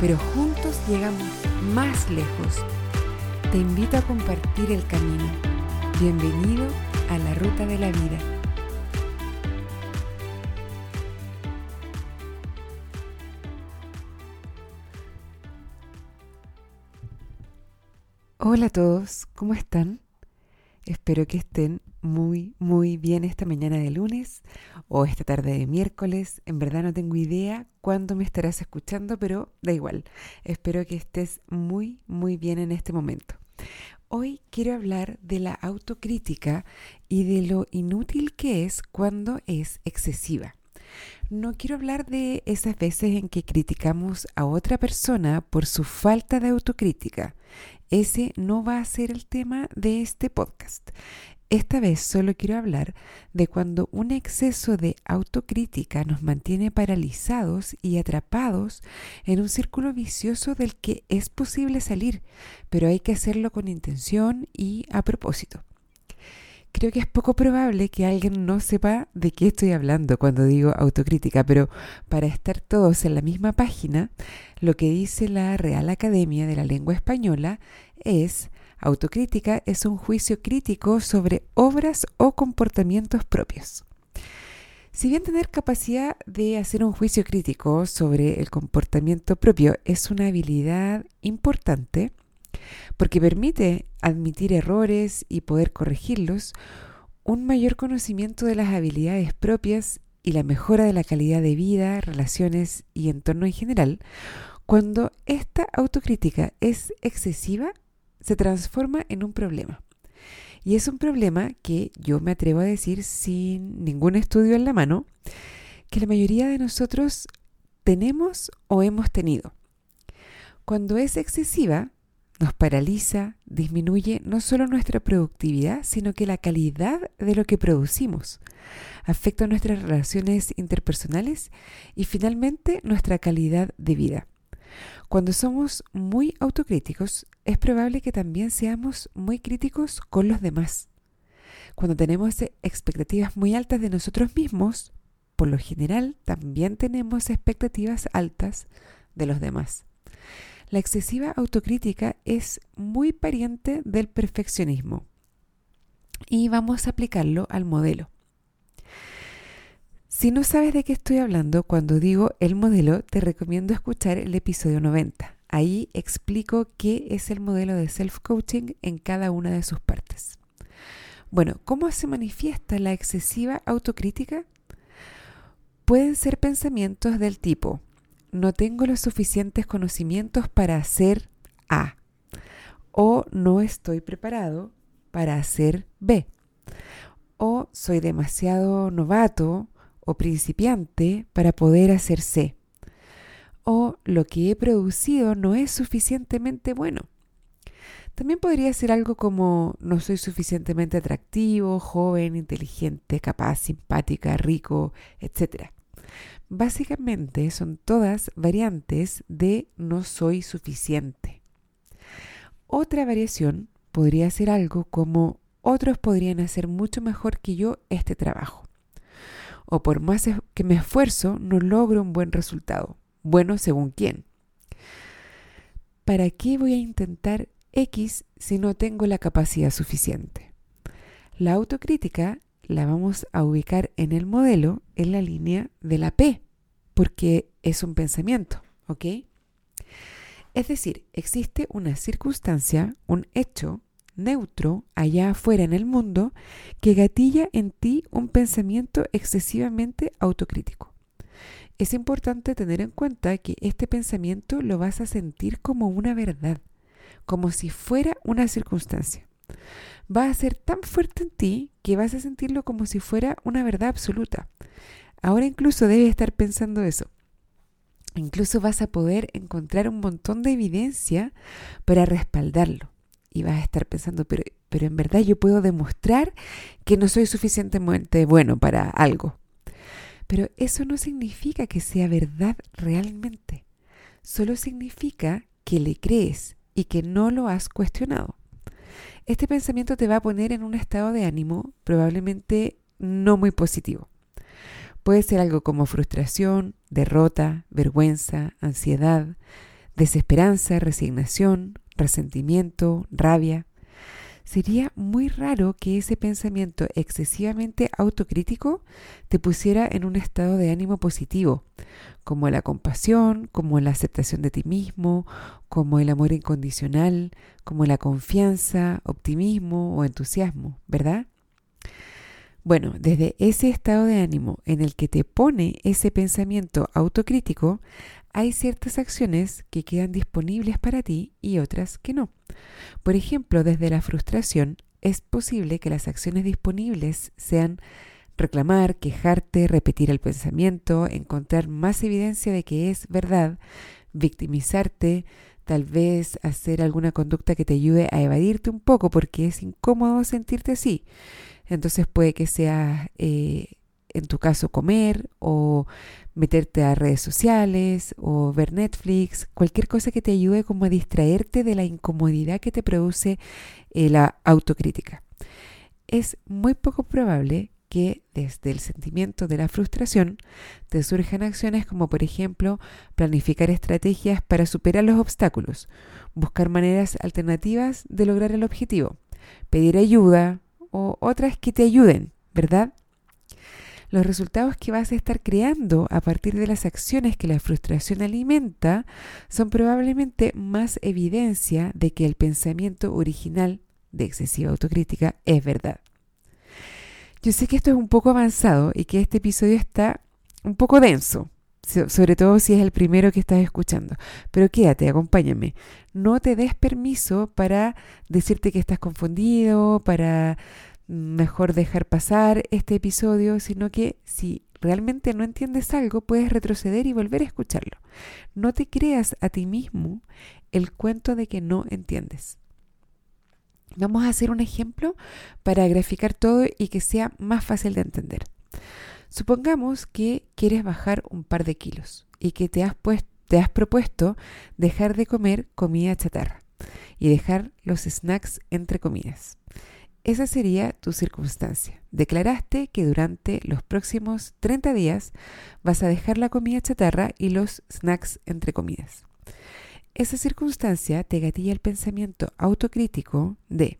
pero juntos llegamos más lejos. Te invito a compartir el camino. Bienvenido a la ruta de la vida. Hola a todos, ¿cómo están? Espero que estén muy, muy bien esta mañana de lunes o esta tarde de miércoles. En verdad no tengo idea cuándo me estarás escuchando, pero da igual. Espero que estés muy, muy bien en este momento. Hoy quiero hablar de la autocrítica y de lo inútil que es cuando es excesiva. No quiero hablar de esas veces en que criticamos a otra persona por su falta de autocrítica. Ese no va a ser el tema de este podcast. Esta vez solo quiero hablar de cuando un exceso de autocrítica nos mantiene paralizados y atrapados en un círculo vicioso del que es posible salir, pero hay que hacerlo con intención y a propósito. Creo que es poco probable que alguien no sepa de qué estoy hablando cuando digo autocrítica, pero para estar todos en la misma página, lo que dice la Real Academia de la Lengua Española es Autocrítica es un juicio crítico sobre obras o comportamientos propios. Si bien tener capacidad de hacer un juicio crítico sobre el comportamiento propio es una habilidad importante, porque permite admitir errores y poder corregirlos, un mayor conocimiento de las habilidades propias y la mejora de la calidad de vida, relaciones y entorno en general, cuando esta autocrítica es excesiva, se transforma en un problema. Y es un problema que yo me atrevo a decir sin ningún estudio en la mano, que la mayoría de nosotros tenemos o hemos tenido. Cuando es excesiva, nos paraliza, disminuye no solo nuestra productividad, sino que la calidad de lo que producimos. Afecta nuestras relaciones interpersonales y finalmente nuestra calidad de vida. Cuando somos muy autocríticos, es probable que también seamos muy críticos con los demás. Cuando tenemos expectativas muy altas de nosotros mismos, por lo general también tenemos expectativas altas de los demás. La excesiva autocrítica es muy pariente del perfeccionismo. Y vamos a aplicarlo al modelo. Si no sabes de qué estoy hablando cuando digo el modelo, te recomiendo escuchar el episodio 90. Ahí explico qué es el modelo de self-coaching en cada una de sus partes. Bueno, ¿cómo se manifiesta la excesiva autocrítica? Pueden ser pensamientos del tipo, no tengo los suficientes conocimientos para hacer A o no estoy preparado para hacer B o soy demasiado novato principiante para poder hacerse. O lo que he producido no es suficientemente bueno. También podría ser algo como no soy suficientemente atractivo, joven, inteligente, capaz, simpática, rico, etc. Básicamente son todas variantes de no soy suficiente. Otra variación podría ser algo como otros podrían hacer mucho mejor que yo este trabajo o por más que me esfuerzo, no logro un buen resultado. Bueno, según quién. ¿Para qué voy a intentar X si no tengo la capacidad suficiente? La autocrítica la vamos a ubicar en el modelo en la línea de la P, porque es un pensamiento, ¿ok? Es decir, existe una circunstancia, un hecho, neutro allá afuera en el mundo que gatilla en ti un pensamiento excesivamente autocrítico. Es importante tener en cuenta que este pensamiento lo vas a sentir como una verdad, como si fuera una circunstancia. Va a ser tan fuerte en ti que vas a sentirlo como si fuera una verdad absoluta. Ahora incluso debes estar pensando eso. incluso vas a poder encontrar un montón de evidencia para respaldarlo. Y vas a estar pensando, pero, pero en verdad yo puedo demostrar que no soy suficientemente bueno para algo. Pero eso no significa que sea verdad realmente. Solo significa que le crees y que no lo has cuestionado. Este pensamiento te va a poner en un estado de ánimo probablemente no muy positivo. Puede ser algo como frustración, derrota, vergüenza, ansiedad, desesperanza, resignación, resentimiento, rabia. Sería muy raro que ese pensamiento excesivamente autocrítico te pusiera en un estado de ánimo positivo, como la compasión, como la aceptación de ti mismo, como el amor incondicional, como la confianza, optimismo o entusiasmo, ¿verdad? Bueno, desde ese estado de ánimo en el que te pone ese pensamiento autocrítico, hay ciertas acciones que quedan disponibles para ti y otras que no. Por ejemplo, desde la frustración, es posible que las acciones disponibles sean reclamar, quejarte, repetir el pensamiento, encontrar más evidencia de que es verdad, victimizarte, tal vez hacer alguna conducta que te ayude a evadirte un poco porque es incómodo sentirte así. Entonces puede que sea, eh, en tu caso, comer o meterte a redes sociales o ver Netflix, cualquier cosa que te ayude como a distraerte de la incomodidad que te produce eh, la autocrítica. Es muy poco probable que desde el sentimiento de la frustración te surjan acciones como por ejemplo planificar estrategias para superar los obstáculos, buscar maneras alternativas de lograr el objetivo, pedir ayuda, o otras que te ayuden, ¿verdad? Los resultados que vas a estar creando a partir de las acciones que la frustración alimenta son probablemente más evidencia de que el pensamiento original de excesiva autocrítica es verdad. Yo sé que esto es un poco avanzado y que este episodio está un poco denso, sobre todo si es el primero que estás escuchando. Pero quédate, acompáñame. No te des permiso para decirte que estás confundido, para mejor dejar pasar este episodio, sino que si realmente no entiendes algo, puedes retroceder y volver a escucharlo. No te creas a ti mismo el cuento de que no entiendes. Vamos a hacer un ejemplo para graficar todo y que sea más fácil de entender. Supongamos que quieres bajar un par de kilos y que te has, te has propuesto dejar de comer comida chatarra y dejar los snacks entre comidas. Esa sería tu circunstancia. Declaraste que durante los próximos 30 días vas a dejar la comida chatarra y los snacks entre comidas. Esa circunstancia te gatilla el pensamiento autocrítico de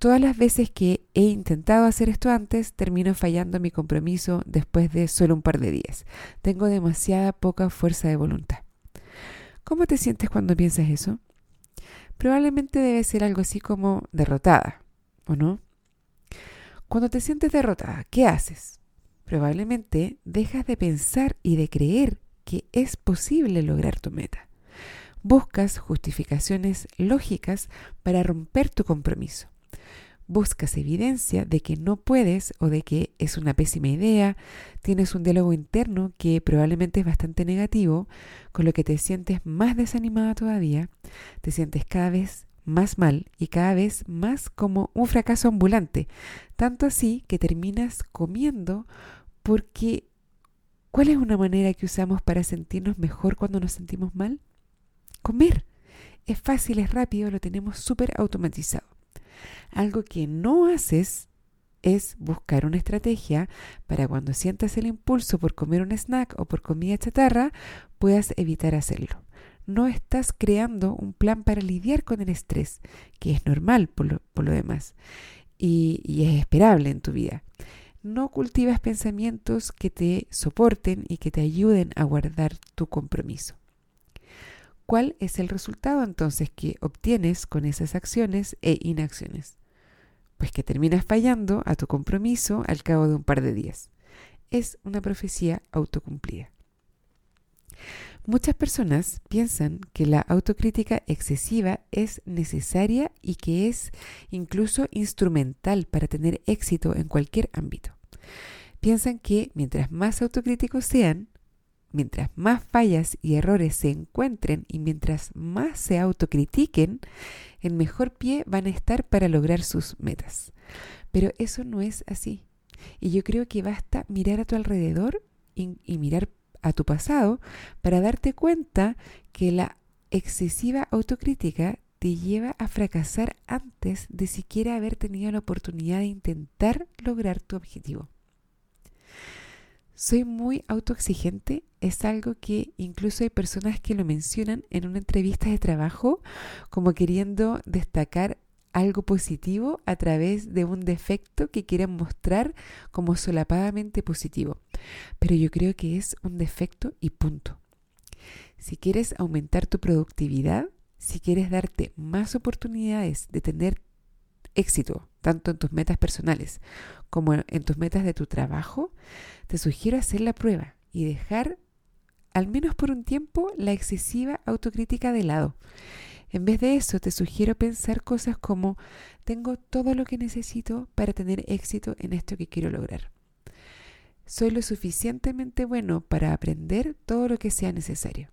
Todas las veces que he intentado hacer esto antes, termino fallando mi compromiso después de solo un par de días. Tengo demasiada poca fuerza de voluntad. ¿Cómo te sientes cuando piensas eso? Probablemente debe ser algo así como derrotada, ¿o no? Cuando te sientes derrotada, ¿qué haces? Probablemente dejas de pensar y de creer que es posible lograr tu meta. Buscas justificaciones lógicas para romper tu compromiso buscas evidencia de que no puedes o de que es una pésima idea, tienes un diálogo interno que probablemente es bastante negativo, con lo que te sientes más desanimada todavía, te sientes cada vez más mal y cada vez más como un fracaso ambulante, tanto así que terminas comiendo porque ¿cuál es una manera que usamos para sentirnos mejor cuando nos sentimos mal? Comer. Es fácil, es rápido, lo tenemos súper automatizado. Algo que no haces es buscar una estrategia para cuando sientas el impulso por comer un snack o por comida chatarra, puedas evitar hacerlo. No estás creando un plan para lidiar con el estrés, que es normal por lo, demás y, y es esperable en tu vida. No cultivas pensamientos que te soporten y que te ayuden a guardar tu compromiso. ¿Cuál es el resultado entonces que obtienes con esas acciones e inacciones? Pues que terminas fallando a tu compromiso al cabo de un par de días. Es una profecía autocumplida. Muchas personas piensan que la autocrítica excesiva es necesaria y que es incluso instrumental para tener éxito en cualquier ámbito. Piensan que mientras más autocríticos sean, mientras más fallas y errores se encuentren y mientras más se autocritiquen, en mejor pie van a estar para lograr sus metas. Pero eso no es así. Y yo creo que basta mirar a tu alrededor y, y mirar a tu pasado para darte cuenta que la excesiva autocrítica te lleva a fracasar antes de siquiera haber tenido la oportunidad de intentar lograr tu objetivo. Soy muy autoexigente, es algo que incluso hay personas que lo mencionan en una entrevista de trabajo como queriendo destacar algo positivo a través de un defecto que quieren mostrar como solapadamente positivo. Pero yo creo que es un defecto y punto. Si quieres aumentar tu productividad, si quieres darte más oportunidades de tener éxito, tanto en tus metas personales como en tus metas de tu trabajo, te sugiero hacer la prueba y dejar, al menos por un tiempo, la excesiva autocrítica de lado. En vez de eso, te sugiero pensar cosas como, tengo todo lo que necesito para tener éxito en esto que quiero lograr. Soy lo suficientemente bueno para aprender todo lo que sea necesario.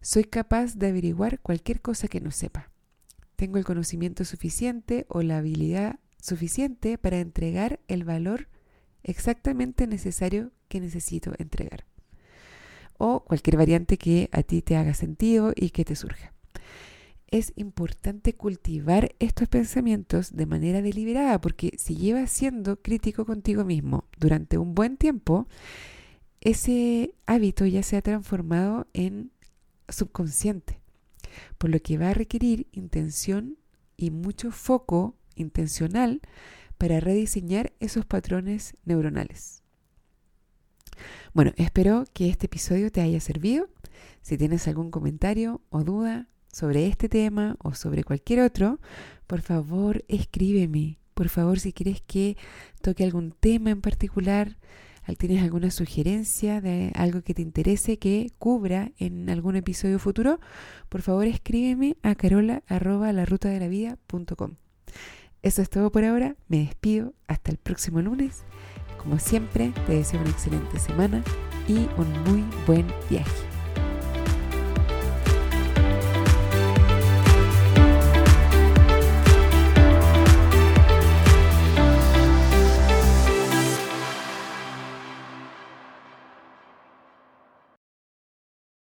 Soy capaz de averiguar cualquier cosa que no sepa tengo el conocimiento suficiente o la habilidad suficiente para entregar el valor exactamente necesario que necesito entregar. O cualquier variante que a ti te haga sentido y que te surja. Es importante cultivar estos pensamientos de manera deliberada porque si llevas siendo crítico contigo mismo durante un buen tiempo, ese hábito ya se ha transformado en subconsciente por lo que va a requerir intención y mucho foco intencional para rediseñar esos patrones neuronales. Bueno, espero que este episodio te haya servido. Si tienes algún comentario o duda sobre este tema o sobre cualquier otro, por favor escríbeme. Por favor, si quieres que toque algún tema en particular, ¿Tienes alguna sugerencia de algo que te interese que cubra en algún episodio futuro? Por favor escríbeme a carola Eso es todo por ahora. Me despido. Hasta el próximo lunes. Como siempre, te deseo una excelente semana y un muy buen viaje.